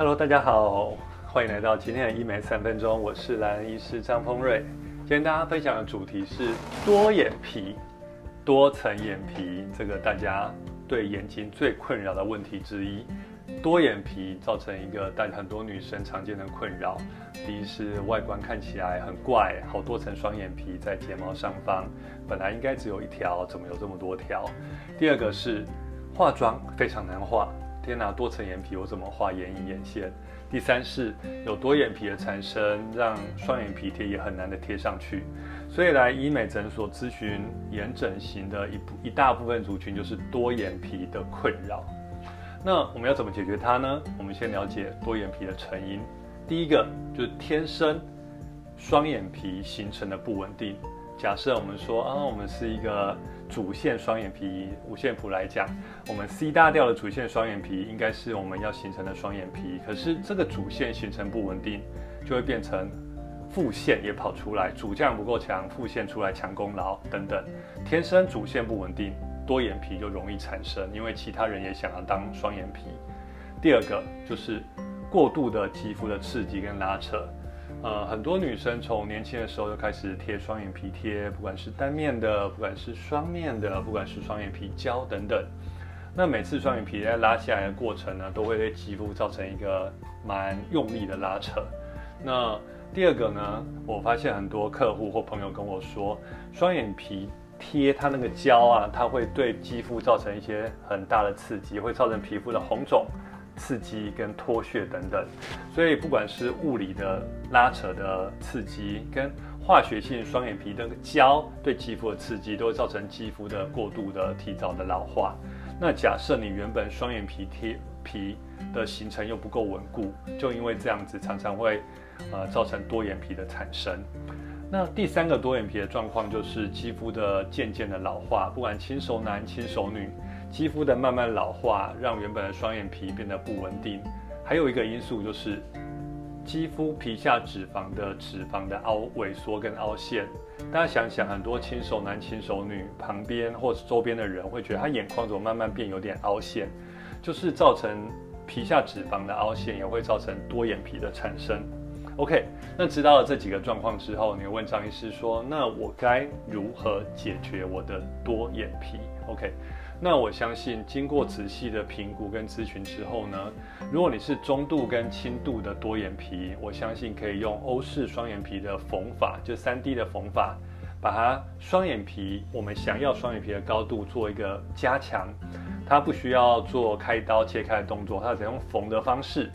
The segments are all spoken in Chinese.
Hello，大家好，欢迎来到今天的医美三分钟，我是蓝医师张丰瑞。今天大家分享的主题是多眼皮、多层眼皮，这个大家对眼睛最困扰的问题之一。多眼皮造成一个但很多女生常见的困扰，第一是外观看起来很怪，好多层双眼皮在睫毛上方，本来应该只有一条，怎么有这么多条？第二个是化妆非常难化，天拿，多层眼皮我怎么画眼影眼线？第三是有多眼皮的产生，让双眼皮贴也很难的贴上去，所以来医美诊所咨询眼整形的一部一大部分族群就是多眼皮的困扰。那我们要怎么解决它呢？我们先了解多眼皮的成因。第一个就是天生双眼皮形成的不稳定。假设我们说啊，我们是一个主线双眼皮，五线谱来讲，我们 C 大调的主线双眼皮应该是我们要形成的双眼皮。可是这个主线形成不稳定，就会变成副线也跑出来，主将不够强，副线出来抢功劳等等。天生主线不稳定。多眼皮就容易产生，因为其他人也想要当双眼皮。第二个就是过度的肌肤的刺激跟拉扯，呃，很多女生从年轻的时候就开始贴双眼皮贴，不管是单面的，不管是双面的，不管是双眼皮胶等等。那每次双眼皮在拉下来的过程呢，都会对肌肤造成一个蛮用力的拉扯。那第二个呢，我发现很多客户或朋友跟我说，双眼皮。贴它那个胶啊，它会对肌肤造成一些很大的刺激，会造成皮肤的红肿、刺激跟脱屑等等。所以不管是物理的拉扯的刺激，跟化学性双眼皮的胶对肌肤的刺激，都会造成肌肤的过度的提早的老化。那假设你原本双眼皮贴皮的形成又不够稳固，就因为这样子，常常会呃造成多眼皮的产生。那第三个多眼皮的状况就是肌肤的渐渐的老化，不管轻熟男轻熟女，肌肤的慢慢老化，让原本的双眼皮变得不稳定。还有一个因素就是肌肤皮下脂肪的脂肪的凹萎缩跟凹陷。大家想想，很多轻熟男轻熟女旁边或是周边的人会觉得他眼眶怎么慢慢变有点凹陷，就是造成皮下脂肪的凹陷，也会造成多眼皮的产生。OK，那知道了这几个状况之后，你问张医师说：“那我该如何解决我的多眼皮？”OK，那我相信经过仔细的评估跟咨询之后呢，如果你是中度跟轻度的多眼皮，我相信可以用欧式双眼皮的缝法，就三 D 的缝法，把它双眼皮我们想要双眼皮的高度做一个加强，它不需要做开刀切开的动作，它只用缝的方式。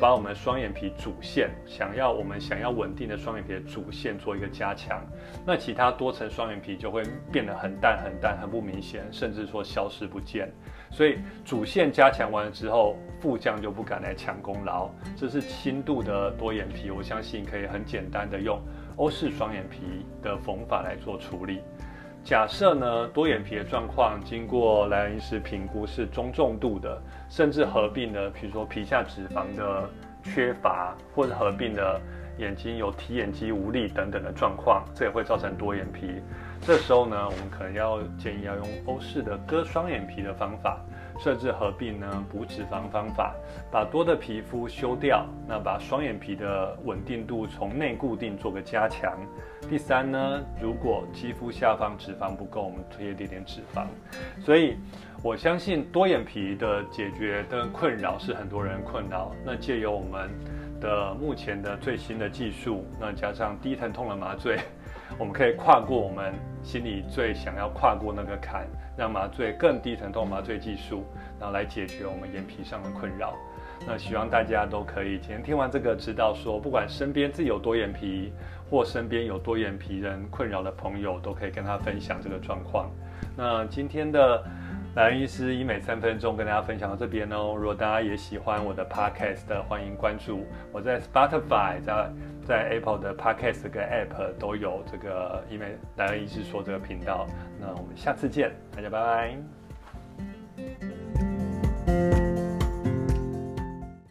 把我们双眼皮主线想要我们想要稳定的双眼皮的主线做一个加强，那其他多层双眼皮就会变得很淡很淡很不明显，甚至说消失不见。所以主线加强完了之后，副将就不敢来抢功劳。这是轻度的多眼皮，我相信可以很简单的用欧式双眼皮的缝法来做处理。假设呢，多眼皮的状况经过莱恩医师评估是中重度的，甚至合并的，比如说皮下脂肪的缺乏，或者合并的眼睛有提眼肌无力等等的状况，这也会造成多眼皮。这时候呢，我们可能要建议要用欧式的割双眼皮的方法。甚至合并呢补脂肪方法，把多的皮肤修掉，那把双眼皮的稳定度从内固定做个加强。第三呢，如果肌肤下方脂肪不够，我们贴一点点脂肪。所以我相信多眼皮的解决的困扰是很多人困扰。那借由我们的目前的最新的技术，那加上低疼痛的麻醉。我们可以跨过我们心里最想要跨过那个坎，让麻醉更低疼痛麻醉技术，然后来解决我们眼皮上的困扰。那希望大家都可以今天听完这个，知道说，不管身边自己有多眼皮，或身边有多眼皮人困扰的朋友，都可以跟他分享这个状况。那今天的。蓝医师医美三分钟跟大家分享到这边哦。如果大家也喜欢我的 podcast，欢迎关注我在 Spotify，在在 Apple 的 podcast 跟 App 都有这个医美蓝医师说这个频道。那我们下次见，大家拜拜。